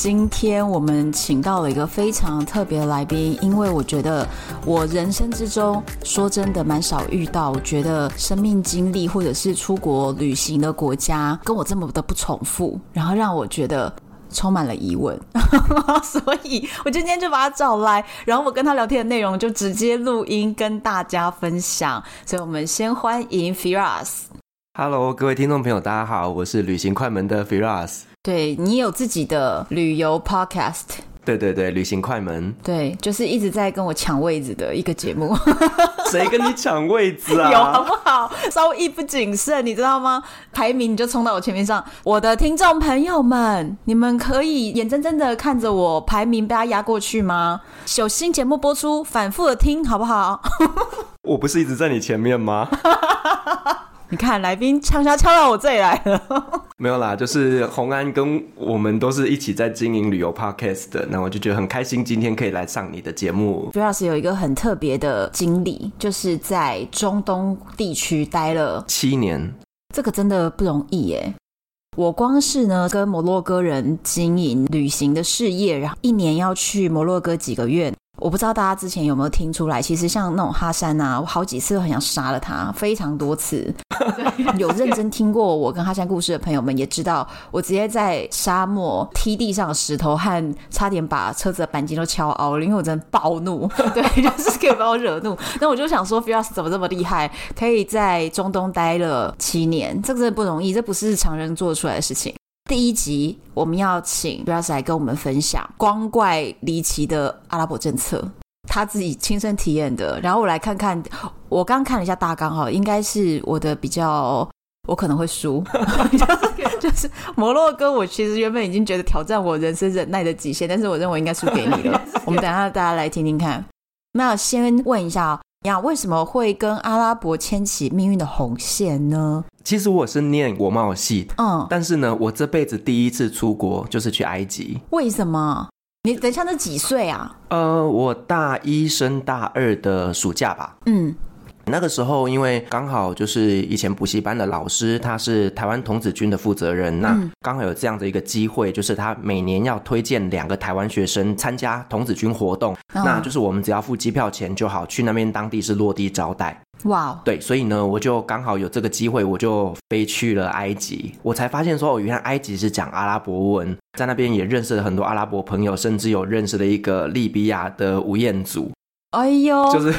今天我们请到了一个非常特别的来宾，因为我觉得我人生之中说真的蛮少遇到，我觉得生命经历或者是出国旅行的国家跟我这么的不重复，然后让我觉得充满了疑问，所以我今天就把他找来，然后我跟他聊天的内容就直接录音跟大家分享。所以我们先欢迎 Firas。Hello，各位听众朋友，大家好，我是旅行快门的 Firas。对，你有自己的旅游 Podcast。对对对，旅行快门。对，就是一直在跟我抢位子的一个节目。谁跟你抢位子啊？有好不好？稍微一不谨慎，你知道吗？排名你就冲到我前面上。我的听众朋友们，你们可以眼睁睁的看着我排名被他压过去吗？有新节目播出，反复的听好不好？我不是一直在你前面吗？你看，来宾悄悄敲到我这里来了。没有啦，就是洪安跟我们都是一起在经营旅游 podcast 的，那我就觉得很开心，今天可以来上你的节目。主要是有一个很特别的经历，就是在中东地区待了七年，这个真的不容易耶。我光是呢跟摩洛哥人经营旅行的事业，然后一年要去摩洛哥几个月。我不知道大家之前有没有听出来，其实像那种哈山啊，我好几次都很想杀了他，非常多次。有认真听过我跟哈山故事的朋友们也知道，我直接在沙漠踢地上的石头和差点把车子的钣金都敲凹了，因为我真的暴怒，对，就是可以把我惹怒。那我就想说，Firas 怎么这么厉害，可以在中东待了七年，这个真的不容易，这不是常人做出来的事情。第一集我们要请 b r a s 来跟我们分享光怪离奇的阿拉伯政策，他自己亲身体验的。然后我来看看，我刚看了一下大纲哈，应该是我的比较，我可能会输，就是摩洛哥。我其实原本已经觉得挑战我人生忍耐的极限，但是我认为应该输给你了。我们等下大家来听听看。那先问一下。呀，为什么会跟阿拉伯牵起命运的红线呢？其实我是念国贸系，嗯，但是呢，我这辈子第一次出国就是去埃及。为什么？你等一下，那几岁啊？呃，我大一升大二的暑假吧。嗯。那个时候，因为刚好就是以前补习班的老师，他是台湾童子军的负责人，那刚好有这样的一个机会，就是他每年要推荐两个台湾学生参加童子军活动，那就是我们只要付机票钱就好，去那边当地是落地招待。哇，对，所以呢，我就刚好有这个机会，我就飞去了埃及，我才发现说，哦，原来埃及是讲阿拉伯文，在那边也认识了很多阿拉伯朋友，甚至有认识了一个利比亚的吴彦祖。哎呦，就是。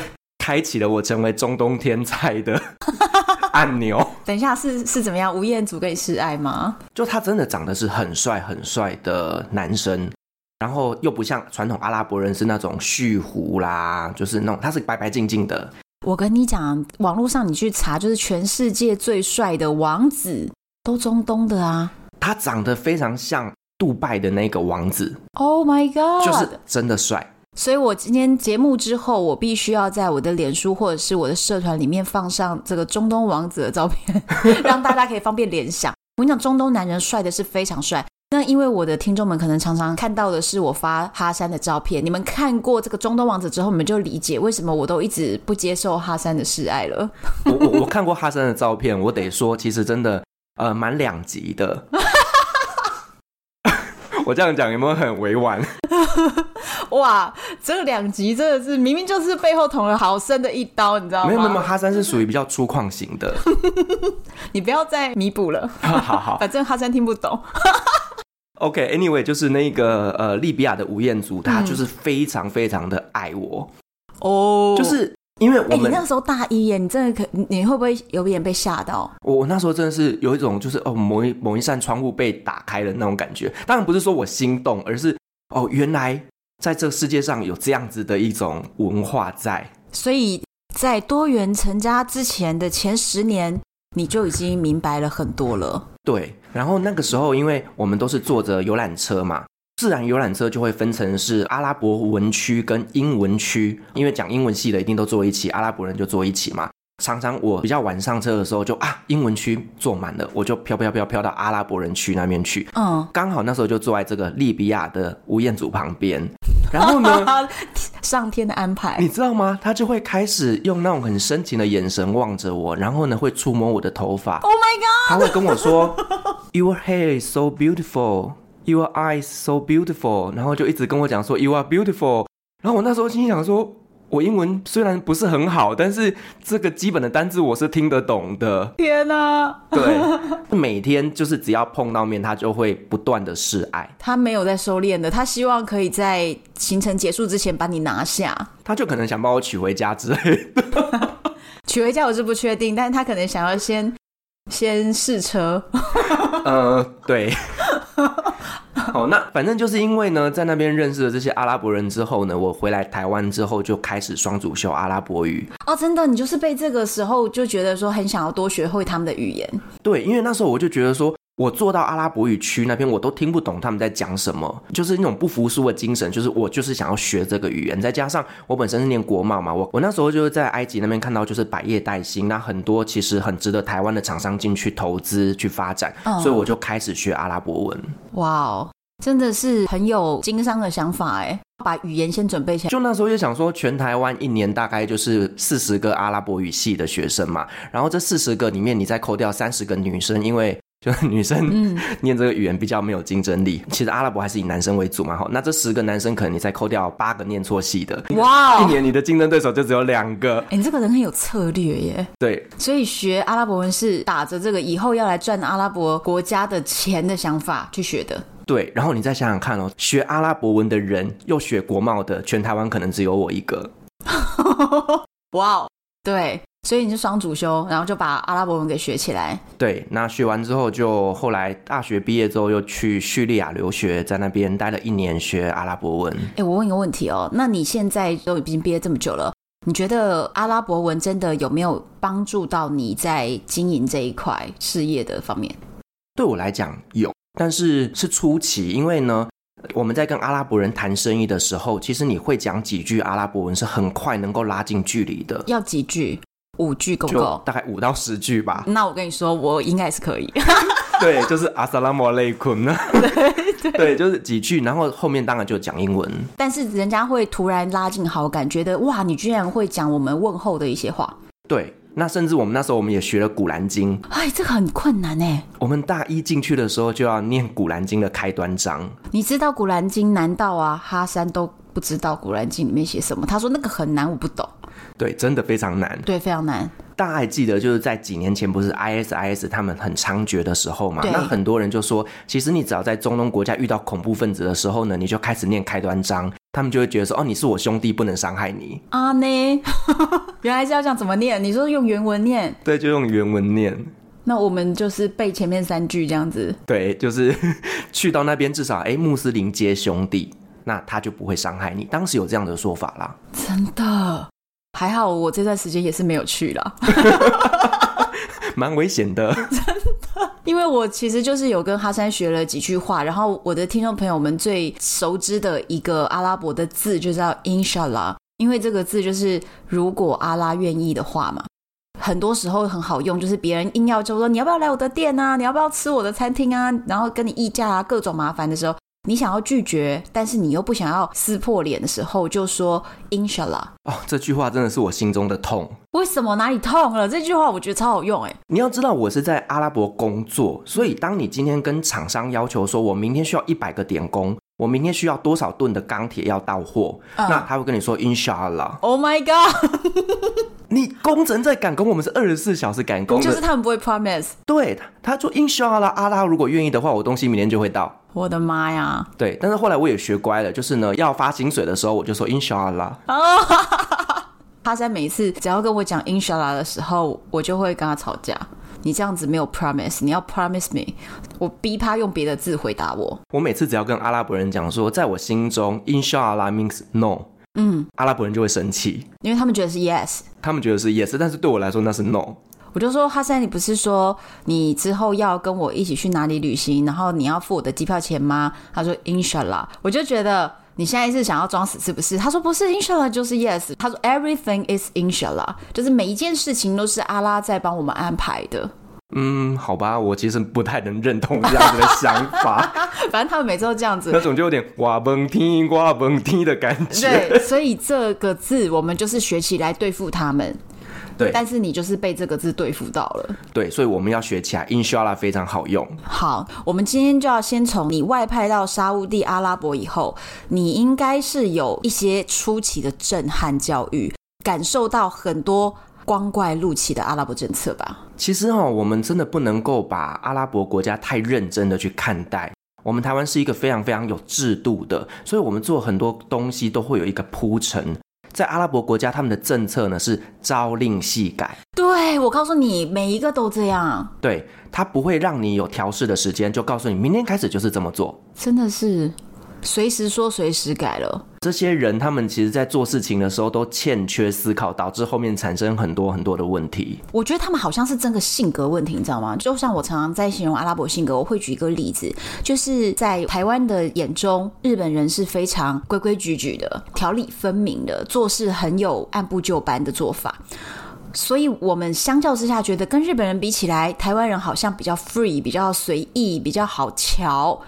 开启了我成为中东天才的 按钮。等一下，是是怎么样？吴彦祖跟你示爱吗？就他真的长得是很帅很帅的男生，然后又不像传统阿拉伯人是那种蓄胡啦，就是那种他是白白净净的。我跟你讲，网络上你去查，就是全世界最帅的王子都中东的啊。他长得非常像杜拜的那个王子。Oh my god！就是真的帅。所以，我今天节目之后，我必须要在我的脸书或者是我的社团里面放上这个中东王子的照片，让大家可以方便联想。我跟你讲，中东男人帅的是非常帅。那因为我的听众们可能常常看到的是我发哈山的照片，你们看过这个中东王子之后，你们就理解为什么我都一直不接受哈山的示爱了。我 我我看过哈山的照片，我得说，其实真的呃蛮两极的。我这样讲有没有很委婉？哇，这个两集真的是明明就是背后捅了好深的一刀，你知道吗？没有没有，哈山是属于比较粗犷型的。你不要再弥补了。好好，反正哈山听不懂。OK，Anyway，、okay, 就是那个呃利比亚的吴彦祖，他就是非常非常的爱我。哦、嗯，就是。因为我们、欸、你那时候大一耶，你真的可你会不会有点被吓到？我我那时候真的是有一种就是哦，某一某一扇窗户被打开了那种感觉。当然不是说我心动，而是哦，原来在这世界上有这样子的一种文化在。所以在多元成家之前的前十年，你就已经明白了很多了。对，然后那个时候因为我们都是坐着游览车嘛。自然游览车就会分成是阿拉伯文区跟英文区，因为讲英文系的一定都坐一起，阿拉伯人就坐一起嘛。常常我比较晚上车的时候就，就啊英文区坐满了，我就飘飘飘飘到阿拉伯人区那边去。嗯，刚好那时候就坐在这个利比亚的吴彦祖旁边。然后呢，上天的安排，你知道吗？他就会开始用那种很深情的眼神望着我，然后呢会触摸我的头发。Oh my god！他会跟我说，Your hair is so beautiful, your eyes so beautiful，然后就一直跟我讲说 You are beautiful。然后我那时候心想说。我英文虽然不是很好，但是这个基本的单字我是听得懂的。天哪！对，每天就是只要碰到面，他就会不断的示爱。他没有在收敛的，他希望可以在行程结束之前把你拿下。他就可能想把我娶回家之类的。娶回家我是不确定，但是他可能想要先先试车。呃，对。好，那反正就是因为呢，在那边认识了这些阿拉伯人之后呢，我回来台湾之后就开始双主修阿拉伯语。哦，真的，你就是被这个时候就觉得说很想要多学会他们的语言。对，因为那时候我就觉得说，我坐到阿拉伯语区那边，我都听不懂他们在讲什么，就是那种不服输的精神，就是我就是想要学这个语言。再加上我本身是念国贸嘛，我我那时候就是在埃及那边看到就是百业待兴，那很多其实很值得台湾的厂商进去投资去发展，嗯，所以我就开始学阿拉伯文。哇哦！真的是很有经商的想法哎，把语言先准备起来。就那时候就想说，全台湾一年大概就是四十个阿拉伯语系的学生嘛，然后这四十个里面，你再扣掉三十个女生，因为就是女生 念这个语言比较没有竞争力。嗯、其实阿拉伯还是以男生为主嘛，哈，那这十个男生可能你再扣掉八个念错系的，哇，一年你的竞争对手就只有两个。哎，你这个人很有策略耶。对，所以学阿拉伯文是打着这个以后要来赚阿拉伯国家的钱的想法去学的。对，然后你再想想看哦，学阿拉伯文的人又学国贸的，全台湾可能只有我一个。哇哦，对，所以你是双主修，然后就把阿拉伯文给学起来。对，那学完之后，就后来大学毕业之后又去叙利亚留学，在那边待了一年学阿拉伯文。哎，我问一个问题哦，那你现在都已经毕业这么久了，你觉得阿拉伯文真的有没有帮助到你在经营这一块事业的方面？对我来讲有。但是是初期，因为呢，我们在跟阿拉伯人谈生意的时候，其实你会讲几句阿拉伯文是很快能够拉近距离的。要几句？五句够不够？大概五到十句吧。那我跟你说，我应该是可以。对，就是阿萨拉莫雷坤呢。对对，对，就是几句，然后后面当然就讲英文。但是人家会突然拉近好感，觉得哇，你居然会讲我们问候的一些话。对。那甚至我们那时候我们也学了《古兰经》，哎，这个很困难哎。我们大一进去的时候就要念《古兰经》的开端章。你知道《古兰经》难道啊？哈山都不知道《古兰经》里面写什么？他说那个很难，我不懂。对，真的非常难。对，非常难。大家还记得就是在几年前，不是 ISIS 他们很猖獗的时候嘛？那很多人就说，其实你只要在中东国家遇到恐怖分子的时候呢，你就开始念开端章。他们就会觉得说，哦，你是我兄弟，不能伤害你啊？呢，原来是要这样怎么念？你说用原文念？对，就用原文念。那我们就是背前面三句这样子。对，就是 去到那边，至少哎，穆斯林皆兄弟，那他就不会伤害你。当时有这样的说法啦。真的，还好我这段时间也是没有去啦。蛮危险的，真的，因为我其实就是有跟哈山学了几句话，然后我的听众朋友们最熟知的一个阿拉伯的字就叫 Inshallah，因为这个字就是如果阿拉愿意的话嘛，很多时候很好用，就是别人硬要就说你要不要来我的店啊，你要不要吃我的餐厅啊，然后跟你议价啊，各种麻烦的时候。你想要拒绝，但是你又不想要撕破脸的时候，就说 Inshallah。哦，这句话真的是我心中的痛。为什么哪里痛了？这句话我觉得超好用哎。你要知道，我是在阿拉伯工作，所以当你今天跟厂商要求说，我明天需要一百个点工，我明天需要多少吨的钢铁要到货，嗯，那他会跟你说 Inshallah。Oh my god！你工程在赶工，我们是二十四小时赶工，就是他们不会 promise。对，他说 Inshallah，阿拉如果愿意的话，我东西明天就会到。我的妈呀！对，但是后来我也学乖了，就是呢，要发薪水的时候，我就说 Inshallah。哦，哈山每一次只要跟我讲 Inshallah 的时候，我就会跟他吵架。你这样子没有 promise，你要 promise me。我逼他用别的字回答我。我每次只要跟阿拉伯人讲说，在我心中 Inshallah means no，嗯，阿拉伯人就会生气，因为他们觉得是 yes，他们觉得是 yes，但是对我来说那是 no。我就说哈桑，你不是说你之后要跟我一起去哪里旅行，然后你要付我的机票钱吗？他说 Inshallah，我就觉得你现在是想要装死是不是？他说不是 Inshallah 就是 Yes，他说 Everything is Inshallah，就是每一件事情都是阿拉在帮我们安排的。嗯，好吧，我其实不太能认同这样子的想法。反正他们每次都这样子，那种就有点哇蹦踢哇蹦踢的感觉。对，所以这个字我们就是学起来对付他们。对，但是你就是被这个字对付到了。对，所以我们要学起来，Inshallah 非常好用。好，我们今天就要先从你外派到沙乌地阿拉伯以后，你应该是有一些初期的震撼教育，感受到很多光怪陆奇的阿拉伯政策吧？其实哈、哦，我们真的不能够把阿拉伯国家太认真的去看待。我们台湾是一个非常非常有制度的，所以我们做很多东西都会有一个铺陈。在阿拉伯国家，他们的政策呢是朝令夕改。对，我告诉你，每一个都这样。对，他不会让你有调试的时间，就告诉你明天开始就是这么做。真的是。随时说，随时改了。这些人，他们其实，在做事情的时候都欠缺思考，导致后面产生很多很多的问题。我觉得他们好像是真的性格问题，你知道吗？就像我常常在形容阿拉伯性格，我会举一个例子，就是在台湾的眼中，日本人是非常规规矩矩的、条理分明的，做事很有按部就班的做法。所以，我们相较之下，觉得跟日本人比起来，台湾人好像比较 free，比较随意，比较好乔。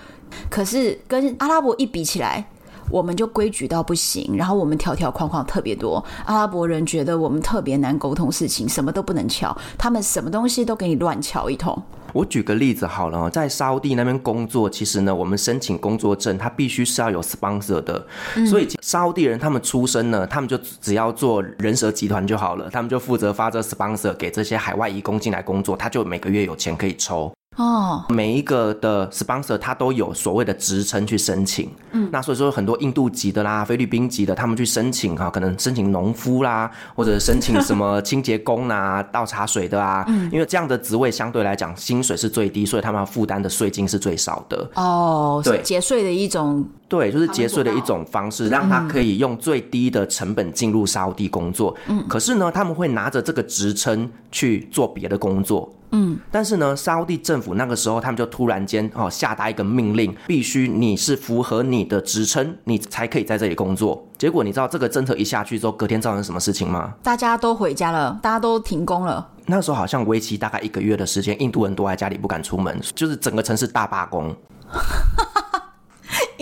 可是跟阿拉伯一比起来，我们就规矩到不行，然后我们条条框框特别多。阿拉伯人觉得我们特别难沟通事情，什么都不能敲，他们什么东西都给你乱敲一通。我举个例子好了，在沙乌地那边工作，其实呢，我们申请工作证，他必须是要有 sponsor 的，嗯、所以沙乌地人他们出生呢，他们就只要做人蛇集团就好了，他们就负责发这 sponsor 给这些海外移工进来工作，他就每个月有钱可以抽。哦，每一个的 sponsor 他都有所谓的职称去申请，嗯，那所以说很多印度籍的啦、菲律宾籍的，他们去申请哈，可能申请农夫啦，或者申请什么清洁工啊、倒茶水的啊，嗯，因为这样的职位相对来讲薪水是最低，所以他们要负担的税金是最少的。哦，对，节税的一种，对，就是节税的一种方式，让他可以用最低的成本进入沙乌地工作。嗯，可是呢，他们会拿着这个职称去做别的工作。嗯，但是呢，沙乌地政府那个时候，他们就突然间哦下达一个命令，必须你是符合你的职称，你才可以在这里工作。结果你知道这个政策一下去之后，隔天造成什么事情吗？大家都回家了，大家都停工了。那时候好像为期大概一个月的时间，印度人都在家里不敢出门，就是整个城市大罢工。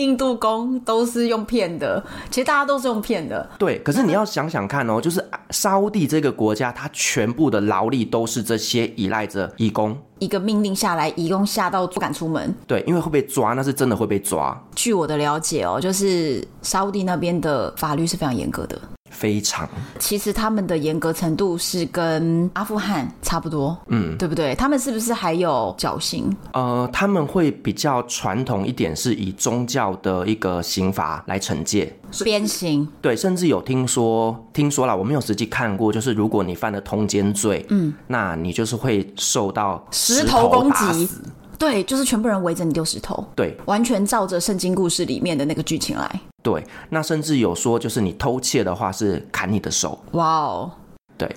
印度工都是用骗的，其实大家都是用骗的。对，可是你要想想看哦，就是沙乌地这个国家，它全部的劳力都是这些依赖着义工。一个命令下来，义工吓到不敢出门。对，因为会被抓，那是真的会被抓。据我的了解哦，就是沙乌地那边的法律是非常严格的。非常，其实他们的严格程度是跟阿富汗差不多，嗯，对不对？他们是不是还有绞刑？呃，他们会比较传统一点，是以宗教的一个刑罚来惩戒，鞭刑。对，甚至有听说，听说了，我没有实际看过，就是如果你犯了通奸罪，嗯，那你就是会受到石头攻击。对，就是全部人围着你丢石头。对，完全照着圣经故事里面的那个剧情来。对，那甚至有说，就是你偷窃的话是砍你的手。哇哦，对。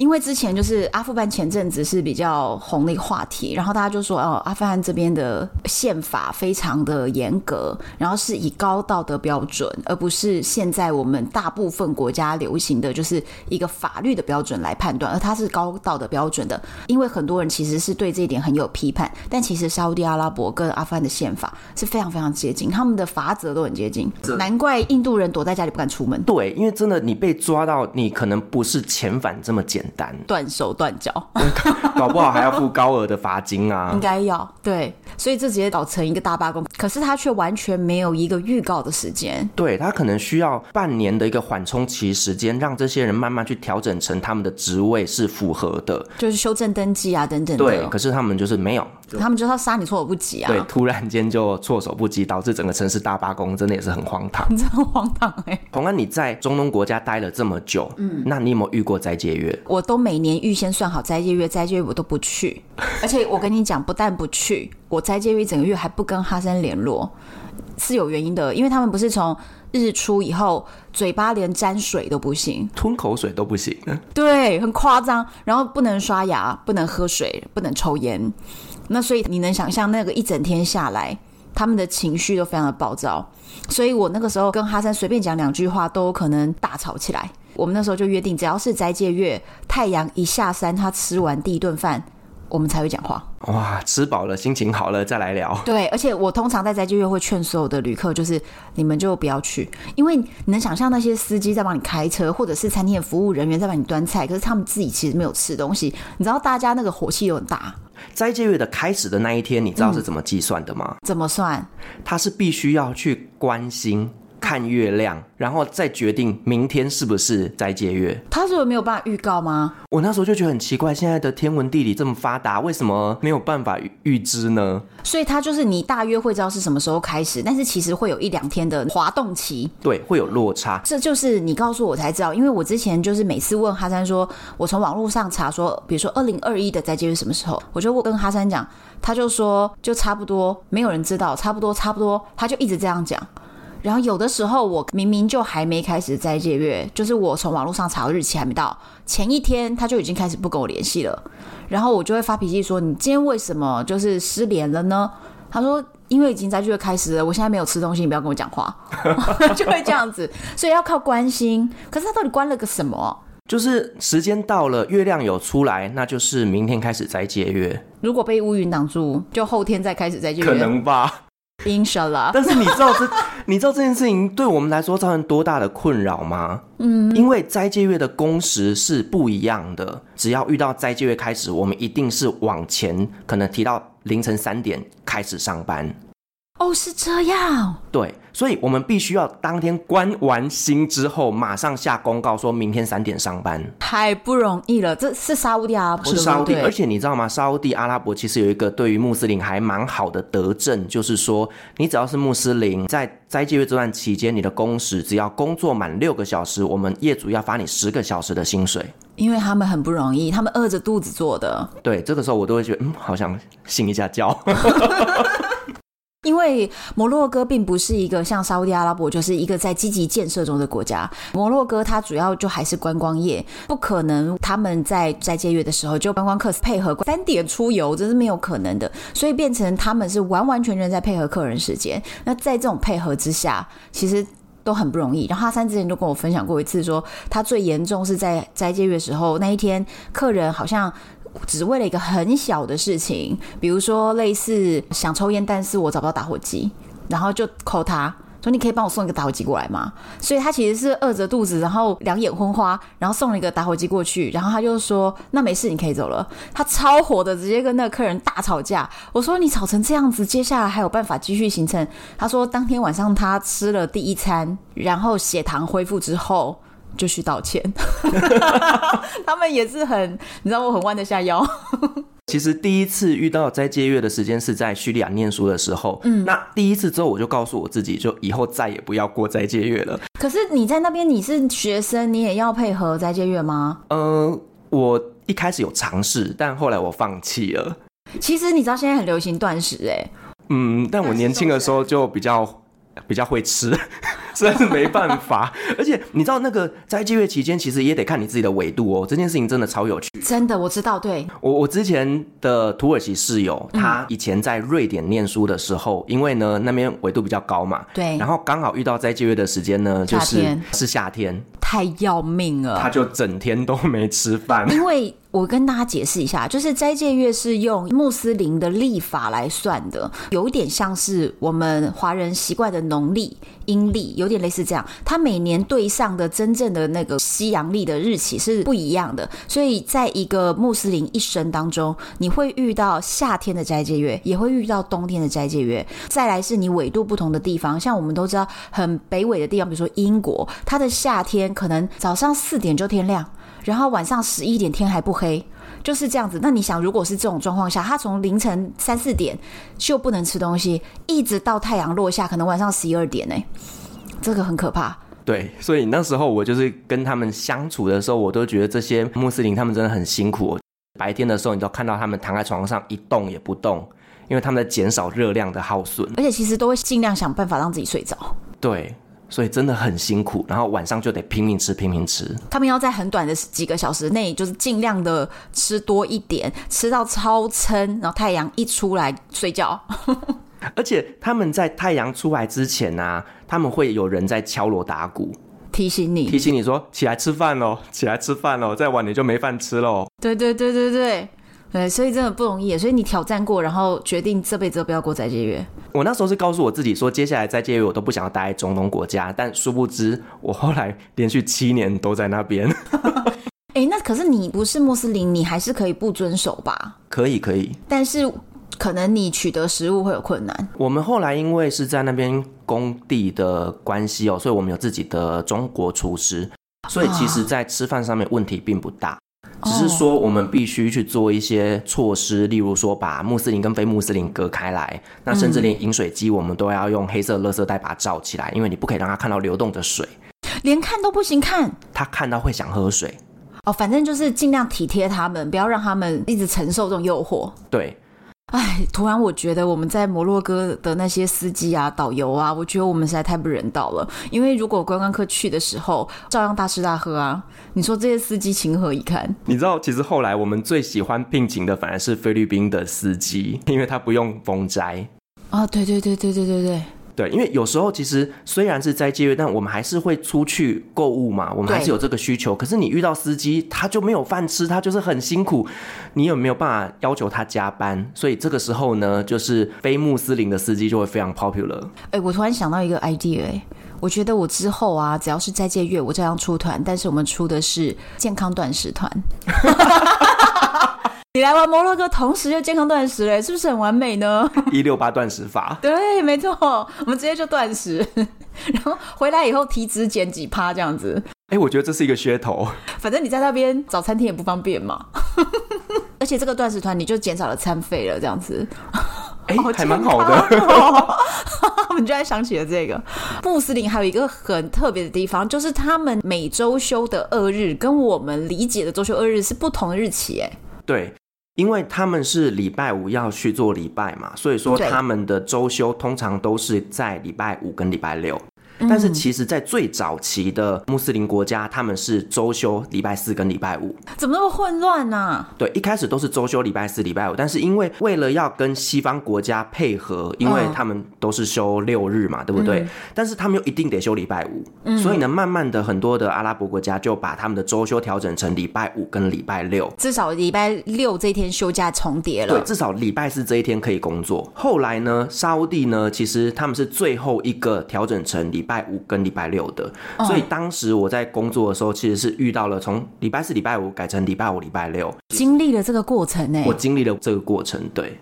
因为之前就是阿富汗前阵子是比较红的一个话题，然后大家就说哦，阿富汗这边的宪法非常的严格，然后是以高道德标准，而不是现在我们大部分国家流行的就是一个法律的标准来判断，而它是高道德标准的。因为很多人其实是对这一点很有批判，但其实沙乌地阿拉伯跟阿富汗的宪法是非常非常接近，他们的法则都很接近，难怪印度人躲在家里不敢出门。对，因为真的你被抓到，你可能不是遣返这么简单。断手断脚，搞不好还要付高额的罚金啊！应该要对，所以这直接搞成一个大罢工。可是他却完全没有一个预告的时间，对，他可能需要半年的一个缓冲期时间，让这些人慢慢去调整成他们的职位是符合的，就是修正登记啊等等。对，可是他们就是没有，他们就是要杀你措手不及啊！对，突然间就措手不及，导致整个城市大罢工，真的也是很荒唐，真的很荒唐哎、欸！宏安，你在中东国家待了这么久，嗯，那你有没有遇过斋戒月？我都每年预先算好斋戒月，斋戒月我都不去。而且我跟你讲，不但不去，我斋戒月整个月还不跟哈森联络，是有原因的。因为他们不是从日出以后，嘴巴连沾水都不行，吞口水都不行。对，很夸张。然后不能刷牙，不能喝水，不能抽烟。那所以你能想象那个一整天下来，他们的情绪都非常的暴躁。所以我那个时候跟哈森随便讲两句话，都有可能大吵起来。我们那时候就约定，只要是斋戒月，太阳一下山，他吃完第一顿饭。我们才会讲话。哇，吃饱了，心情好了，再来聊。对，而且我通常在斋戒月会劝所有的旅客，就是你们就不要去，因为你能想象那些司机在帮你开车，或者是餐厅的服务人员在帮你端菜，可是他们自己其实没有吃东西。你知道大家那个火气都很大。斋戒月的开始的那一天，你知道是怎么计算的吗？嗯，怎么算？他是必须要去关心。看月亮，然后再决定明天是不是斋戒月。他是没有办法预告吗？我那时候就觉得很奇怪，现在的天文地理这么发达，为什么没有办法预知呢？所以他就是你大约会知道是什么时候开始，但是其实会有一两天的滑动期，对，会有落差。这就是你告诉我才知道，因为我之前就是每次问哈山说，我从网络上查说，比如说二零二一的斋戒月什么时候，我就跟哈山讲，他就说就差不多，没有人知道，差不多差不多，他就一直这样讲。然后有的时候我明明就还没开始斋戒月，就是我从网络上查的日期还没到，前一天他就已经开始不跟我联系了，然后我就会发脾气说：“你今天为什么就是失联了呢？”他说：“因为已经斋戒月开始了，我现在没有吃东西，你不要跟我讲话。”就会这样子，所以要靠关心。可是他到底关了个什么？就是时间到了，月亮有出来，那就是明天开始斋戒月。如果被乌云挡住，就后天再开始斋戒月。可能吧。Inshallah，但是你知道这，你知道这件事情对我们来说造成多大的困扰吗？嗯，因为斋戒月的工时是不一样的，只要遇到斋戒月开始，我们一定是往前，可能提到凌晨三点开始上班。哦，是这样。对，所以我们必须要当天关完心之后，马上下公告，说明天三点上班。太不容易了，这是沙乌地阿拉伯，是沙乌地，而且你知道吗？沙乌地阿拉伯其实有一个对于穆斯林还蛮好的德政，就是说，你只要是穆斯林，在斋戒月这段期间，你的工时只要工作满六个小时，我们业主要发你十个小时的薪水。因为他们很不容易，他们饿着肚子做的。对，这个时候我都会觉得，嗯，好想信一下教。因为摩洛哥并不是一个像沙乌地阿拉伯，就是一个在积极建设中的国家。摩洛哥它主要就还是观光业，不可能他们在斋戒月的时候就观光客配合三点出游，这是没有可能的。所以变成他们是完完全全在配合客人时间。那在这种配合之下，其实都很不容易。然后哈山之前就跟我分享过一次说，他最严重是在斋戒月的时候，那一天客人好像。只为了一个很小的事情，比如说类似想抽烟，但是我找不到打火机，然后就扣他说：“你可以帮我送一个打火机过来吗？”所以他其实是饿着肚子，然后两眼昏花，然后送了一个打火机过去，然后他就说：“那没事，你可以走了。”他超火的，直接跟那个客人大吵架。我说：“你吵成这样子，接下来还有办法继续行程？”他说：“当天晚上他吃了第一餐，然后血糖恢复之后。”就去道歉，他们也是很，你知道我很弯得下腰。其实第一次遇到斋戒月的时间是在叙利亚念书的时候，嗯，那第一次之后我就告诉我自己，就以后再也不要过斋戒月了。可是你在那边你是学生，你也要配合斋戒月吗？呃，我一开始有尝试，但后来我放弃了。其实你知道现在很流行断食，哎，嗯，但我年轻的时候就比较比较会吃。实在是没办法，而且你知道那个斋戒月期间，其实也得看你自己的纬度哦。这件事情真的超有趣。真的，我知道。对，我我之前的土耳其室友，他以前在瑞典念书的时候，嗯、因为呢那边纬度比较高嘛，对，然后刚好遇到斋戒月的时间呢，就是夏是夏天，太要命了，他就整天都没吃饭，因为。我跟大家解释一下，就是斋戒月是用穆斯林的历法来算的，有点像是我们华人习惯的农历、阴历，有点类似这样。它每年对上的真正的那个西洋历的日期是不一样的，所以在一个穆斯林一生当中，你会遇到夏天的斋戒月，也会遇到冬天的斋戒月。再来是你纬度不同的地方，像我们都知道很北纬的地方，比如说英国，它的夏天可能早上四点就天亮。然后晚上十一点天还不黑，就是这样子。那你想，如果是这种状况下，他从凌晨三四点就不能吃东西，一直到太阳落下，可能晚上十一二点呢，这个很可怕。对，所以那时候我就是跟他们相处的时候，我都觉得这些穆斯林他们真的很辛苦。白天的时候，你都看到他们躺在床上一动也不动，因为他们在减少热量的耗损，而且其实都会尽量想办法让自己睡着。对。所以真的很辛苦。然后晚上就得拼命吃，拼命吃。他们要在很短的几个小时内，就是尽量的吃多一点，吃到超撑，然后太阳一出来睡觉。而且他们在太阳出来之前呢、啊，他们会有人在敲锣打鼓，提醒你，提醒你说起来吃饭喽，起来吃饭喽，再晚你就没饭吃喽。对对对对对。对，所以真的不容易。所以你挑战过，然后决定这辈子都不要过斋戒月。我那时候是告诉我自己说，接下来斋戒月我都不想要待在中东国家。但殊不知，我后来连续七年都在那边。哎、欸，那可是你不是穆斯林，你还是可以不遵守吧？可以，可以。但是可能你取得食物会有困难。我们后来因为是在那边工地的关系哦，所以我们有自己的中国厨师，所以其实在吃饭上面问题并不大。只是说，我们必须去做一些措施，例如说把穆斯林跟非穆斯林隔开来。那甚至连饮水机，我们都要用黑色垃圾袋把它罩起来，因为你不可以让他看到流动的水，连看都不行看。他看到会想喝水。哦，反正就是尽量体贴他们，不要让他们一直承受这种诱惑。对。哎，突然我觉得我们在摩洛哥的那些司机啊、导游啊，我觉得我们实在太不人道了。因为如果观光客去的时候，照样大吃大喝啊，你说这些司机情何以堪？你知道，其实后来我们最喜欢聘请的反而是菲律宾的司机，因为他不用封斋。啊，对对对对对对对。对，因为有时候其实虽然是斋戒月，但我们还是会出去购物嘛，我们还是有这个需求。可是你遇到司机，他就没有饭吃，他就是很辛苦，你有没有办法要求他加班？所以这个时候呢，就是非穆斯林的司机就会非常 popular。哎、欸，我突然想到一个 idea，哎，我觉得我之后啊，只要是斋戒月，我照样出团，但是我们出的是健康断食团。你来玩摩洛哥，同时又健康断食嘞，是不是很完美呢？一六八断食法，对，没错，我们直接就断食，然后回来以后体脂减几趴这样子。哎、欸，我觉得这是一个噱头。反正你在那边找餐厅也不方便嘛，而且这个断食团你就减少了餐费了，这样子。哎、欸，还蛮好的。我们就在想起了这个穆斯林，还有一个很特别的地方，就是他们每周休的二日跟我们理解的周休二日是不同的日期，哎，对。因为他们是礼拜五要去做礼拜嘛，所以说他们的周休通常都是在礼拜五跟礼拜六。但是其实，在最早期的穆斯林国家，他们是周休礼拜四跟礼拜五。怎么那么混乱呢、啊？对，一开始都是周休礼拜四、礼拜五，但是因为为了要跟西方国家配合，因为他们都是休六日嘛，对不对？嗯、但是他们又一定得休礼拜五，嗯、所以呢，慢慢的很多的阿拉伯国家就把他们的周休调整成礼拜五跟礼拜六，至少礼拜六这一天休假重叠了。对，至少礼拜四这一天可以工作。后来呢，沙乌地呢，其实他们是最后一个调整成礼拜五跟礼拜六的，所以当时我在工作的时候，其实是遇到了从礼拜四、礼拜五改成礼拜五、礼拜六，经历了这个过程呢。我经历了这个过程，对。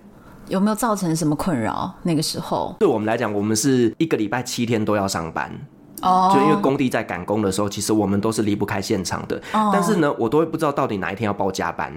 有没有造成什么困扰？那个时候，对我们来讲，我们是一个礼拜七天都要上班哦。就因为工地在赶工的时候，其实我们都是离不开现场的。但是呢，我都会不知道到底哪一天要报加班。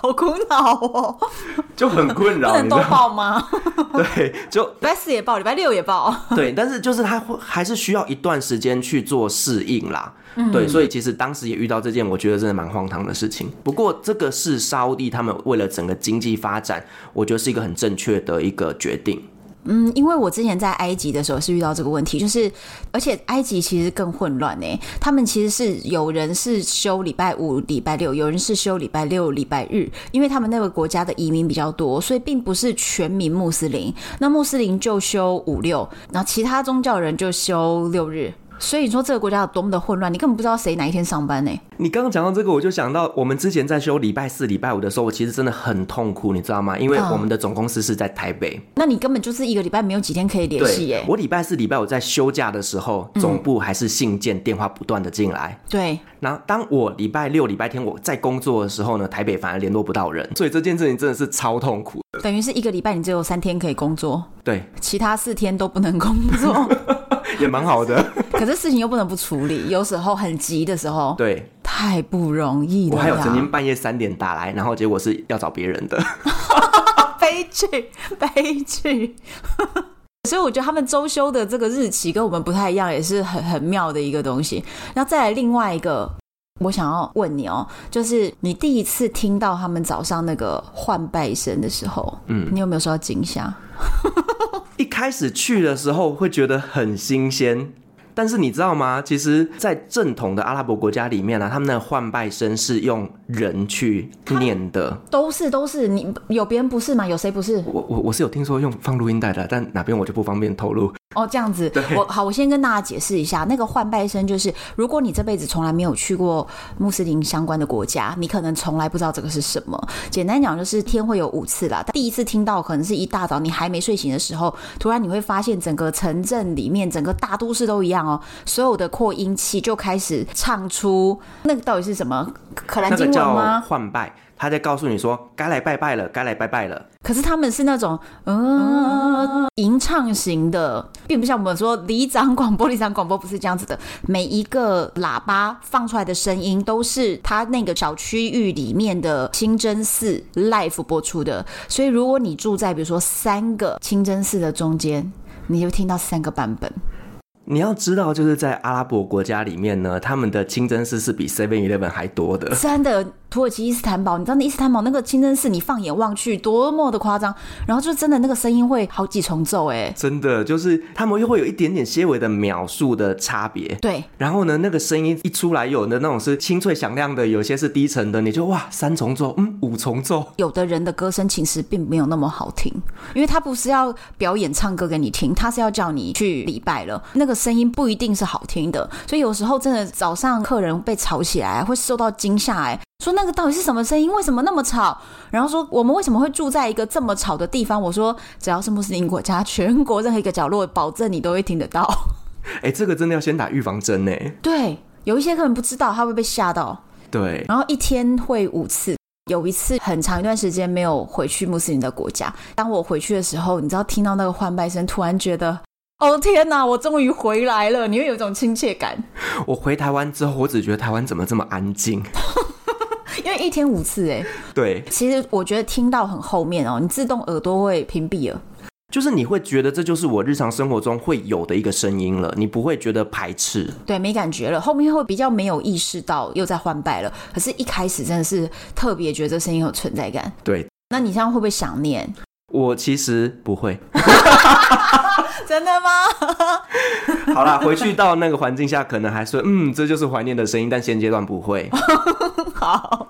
好苦恼哦，就很困扰。不能都报吗？对，就礼拜四也报，礼拜六也报。对，但是就是他会还是需要一段时间去做适应啦。嗯、对，所以其实当时也遇到这件我觉得真的蛮荒唐的事情。不过这个是沙乌地他们为了整个经济发展，我觉得是一个很正确的一个决定。嗯，因为我之前在埃及的时候是遇到这个问题，就是而且埃及其实更混乱呢。他们其实是有人是休礼拜五、礼拜六，有人是休礼拜六、礼拜日，因为他们那个国家的移民比较多，所以并不是全民穆斯林。那穆斯林就休五六，然后其他宗教人就休六日。所以你说这个国家有多么的混乱，你根本不知道谁哪一天上班呢？你刚刚讲到这个，我就想到我们之前在休礼拜四、礼拜五的时候，我其实真的很痛苦，你知道吗？因为我们的总公司是在台北，嗯、那你根本就是一个礼拜没有几天可以联系耶。我礼拜四、礼拜五在休假的时候，总部还是信件、电话不断的进来。对。然后当我礼拜六、礼拜天我在工作的时候呢，台北反而联络不到人，所以这件事情真的是超痛苦的。等于是一个礼拜你只有三天可以工作，对，其他四天都不能工作。也蛮好的，可是事情又不能不处理，有时候很急的时候，对，太不容易了。我还有曾经半夜三点打来，然后结果是要找别人的，悲剧，悲剧。所以我觉得他们周休的这个日期跟我们不太一样，也是很很妙的一个东西。然后再来另外一个，我想要问你哦，就是你第一次听到他们早上那个换拜声的时候，嗯，你有没有受到惊吓？一开始去的时候会觉得很新鲜。但是你知道吗？其实，在正统的阿拉伯国家里面呢、啊，他们的换拜声是用人去念的，都是都是。你有别人不是吗？有谁不是？我我我是有听说用放录音带的，但哪边我就不方便透露。哦，这样子，我好，我先跟大家解释一下，那个换拜声就是，如果你这辈子从来没有去过穆斯林相关的国家，你可能从来不知道这个是什么。简单讲，就是天会有五次啦。第一次听到可能是一大早你还没睡醒的时候，突然你会发现整个城镇里面，整个大都市都一样哦，所有的扩音器就开始唱出那个到底是什么？可兰经文吗？换拜。他在告诉你说，该来拜拜了，该来拜拜了。可是他们是那种嗯吟唱型的，并不像我们说里长广播，里长广播不是这样子的。每一个喇叭放出来的声音都是他那个小区域里面的清真寺 live 播出的。所以如果你住在比如说三个清真寺的中间，你就听到三个版本。你要知道，就是在阿拉伯国家里面呢，他们的清真寺是比 Seven Eleven 还多的。真的。土耳其伊斯坦堡，你知道那伊斯坦堡那个清真寺，你放眼望去多么的夸张，然后就真的那个声音会好几重奏，哎，真的就是他们又会有一点点些微的秒数的差别，对。然后呢，那个声音一出来，有的那种是清脆响亮的，有些是低沉的，你就哇，三重奏，嗯，五重奏。有的人的歌声其实并没有那么好听，因为他不是要表演唱歌给你听，他是要叫你去礼拜了，那个声音不一定是好听的，所以有时候真的早上客人被吵起来，会受到惊吓，哎。说那个到底是什么声音？为什么那么吵？然后说我们为什么会住在一个这么吵的地方？我说只要是穆斯林国家，全国任何一个角落，保证你都会听得到。哎，这个真的要先打预防针呢。对，有一些客人不知道，他会被吓到。对，然后一天会五次，有一次很长一段时间没有回去穆斯林的国家。当我回去的时候，你知道听到那个换拜声，突然觉得哦天哪，我终于回来了！你会有一种亲切感。我回台湾之后，我只觉得台湾怎么这么安静。因为一天五次哎，对，其实我觉得听到很后面哦，你自动耳朵会屏蔽了，就是你会觉得这就是我日常生活中会有的一个声音了，你不会觉得排斥，对，没感觉了，后面会比较没有意识到又在换拜了，可是一开始真的是特别觉得这声音有存在感，对，那你现在会不会想念？我其实不会，真的吗？好啦，回去到那个环境下，可能还是，嗯，这就是怀念的声音，但现阶段不会。好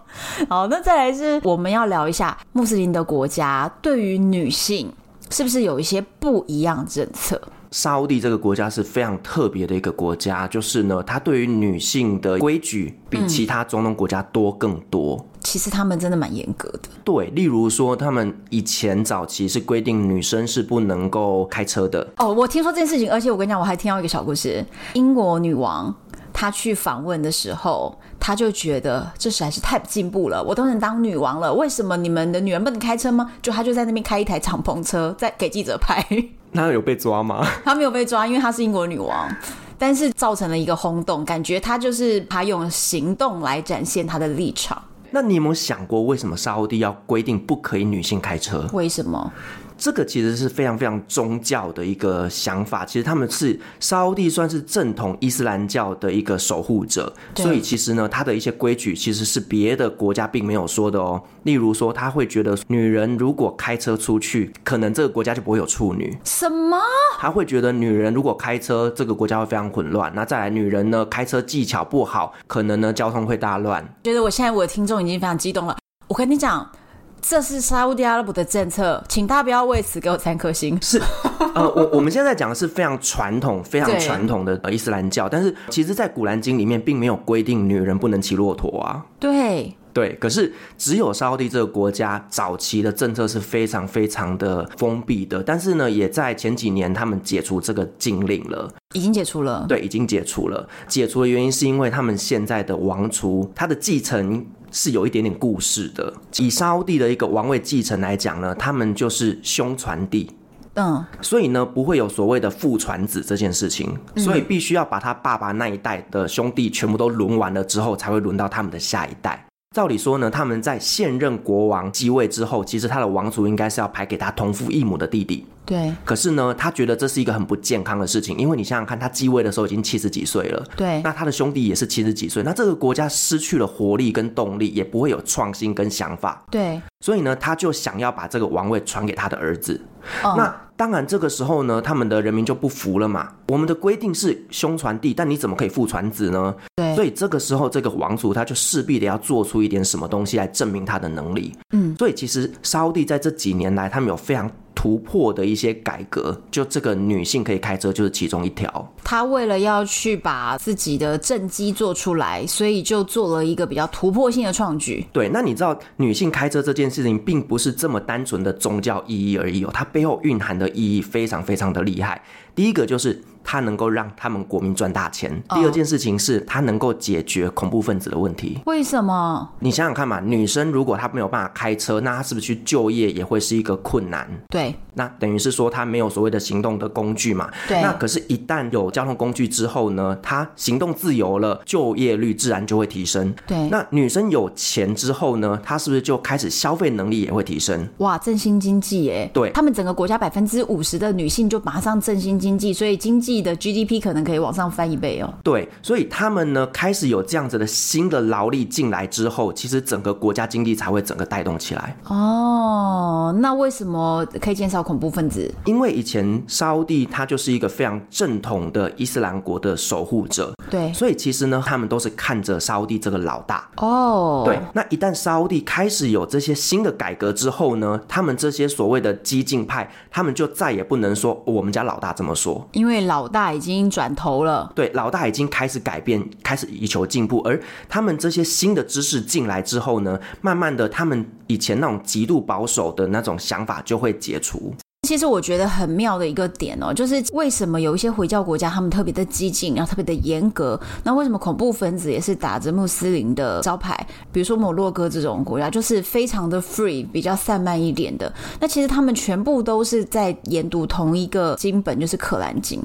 好，那再来是我们要聊一下穆斯林的国家对于女性是不是有一些不一样政策？沙乌地这个国家是非常特别的一个国家，就是呢，它对于女性的规矩比其他中东国家多更多。嗯其实他们真的蛮严格的，对，例如说，他们以前早期是规定女生是不能够开车的。哦，我听说这件事情，而且我跟你讲，我还听到一个小故事：英国女王她去访问的时候，她就觉得这实在是太不进步了，我都能当女王了，为什么你们的女人不能开车吗？就她就在那边开一台敞篷车，在给记者拍。那有被抓吗？她没有被抓，因为她是英国女王，但是造成了一个轰动，感觉她就是她用行动来展现她的立场。那你有没有想过，为什么沙乌地要规定不可以女性开车？为什么？这个其实是非常非常宗教的一个想法。其实他们是沙乌地算是正统伊斯兰教的一个守护者，所以其实呢，他的一些规矩其实是别的国家并没有说的哦。例如说，他会觉得女人如果开车出去，可能这个国家就不会有处女。什么？他会觉得女人如果开车，这个国家会非常混乱。那再来，女人呢，开车技巧不好，可能呢交通会大乱。觉得我现在我的听众已经非常激动了。我跟你讲。这是沙乌地阿拉伯的政策，请大家不要为此给我三颗星。是，呃，我我们现在讲的是非常传统、非常传统的伊斯兰教，但是其实，在古兰经里面并没有规定女人不能骑骆驼啊。对对，可是只有沙乌地这个国家早期的政策是非常非常的封闭的，但是呢，也在前几年他们解除这个禁令了，已经解除了。对，已经解除了。解除的原因是因为他们现在的王储他的继承。是有一点点故事的。以沙乌地的一个王位继承来讲呢，他们就是兄传弟，嗯，所以呢不会有所谓的父传子这件事情，所以必须要把他爸爸那一代的兄弟全部都轮完了之后，才会轮到他们的下一代。照理说呢，他们在现任国王继位之后，其实他的王族应该是要排给他同父异母的弟弟。对。可是呢，他觉得这是一个很不健康的事情，因为你想想看，他继位的时候已经七十几岁了。对。那他的兄弟也是七十几岁，那这个国家失去了活力跟动力，也不会有创新跟想法。对。所以呢，他就想要把这个王位传给他的儿子。哦。那当然这个时候呢，他们的人民就不服了嘛。我们的规定是兄传弟，但你怎么可以父传子呢？对，所以这个时候这个王族他就势必得要做出一点什么东西来证明他的能力。嗯，所以其实沙乌地在这几年来，他们有非常。突破的一些改革，就这个女性可以开车就是其中一条。她为了要去把自己的政绩做出来，所以就做了一个比较突破性的创举。对，那你知道女性开车这件事情，并不是这么单纯的宗教意义而已哦，它背后蕴含的意义非常非常的厉害。第一个就是。它能够让他们国民赚大钱。第二件事情是，它能够解决恐怖分子的问题。为什么？你想想看嘛，女生如果她没有办法开车，那她是不是去就业也会是一个困难？对。那等于是说，她没有所谓的行动的工具嘛？对。那可是，一旦有交通工具之后呢，她行动自由了，就业率自然就会提升。对。那女生有钱之后呢，她是不是就开始消费能力也会提升？哇，振兴经济耶！对。他们整个国家百分之五十的女性就马上振兴经济，所以经济。的 GDP 可能可以往上翻一倍哦。对，所以他们呢开始有这样子的新的劳力进来之后，其实整个国家经济才会整个带动起来。哦，那为什么可以减少恐怖分子？因为以前沙乌地他就是一个非常正统的伊斯兰国的守护者，对，所以其实呢，他们都是看着沙乌地这个老大。哦，对，那一旦沙乌地开始有这些新的改革之后呢，他们这些所谓的激进派，他们就再也不能说我们家老大这么说，因为老。老大已经转头了，对，老大已经开始改变，开始以求进步。而他们这些新的知识进来之后呢，慢慢的，他们以前那种极度保守的那种想法就会解除。其实我觉得很妙的一个点哦，就是为什么有一些回教国家他们特别的激进，然后特别的严格，那为什么恐怖分子也是打着穆斯林的招牌？比如说摩洛哥这种国家，就是非常的 free，比较散漫一点的。那其实他们全部都是在研读同一个经本，就是《可兰经》。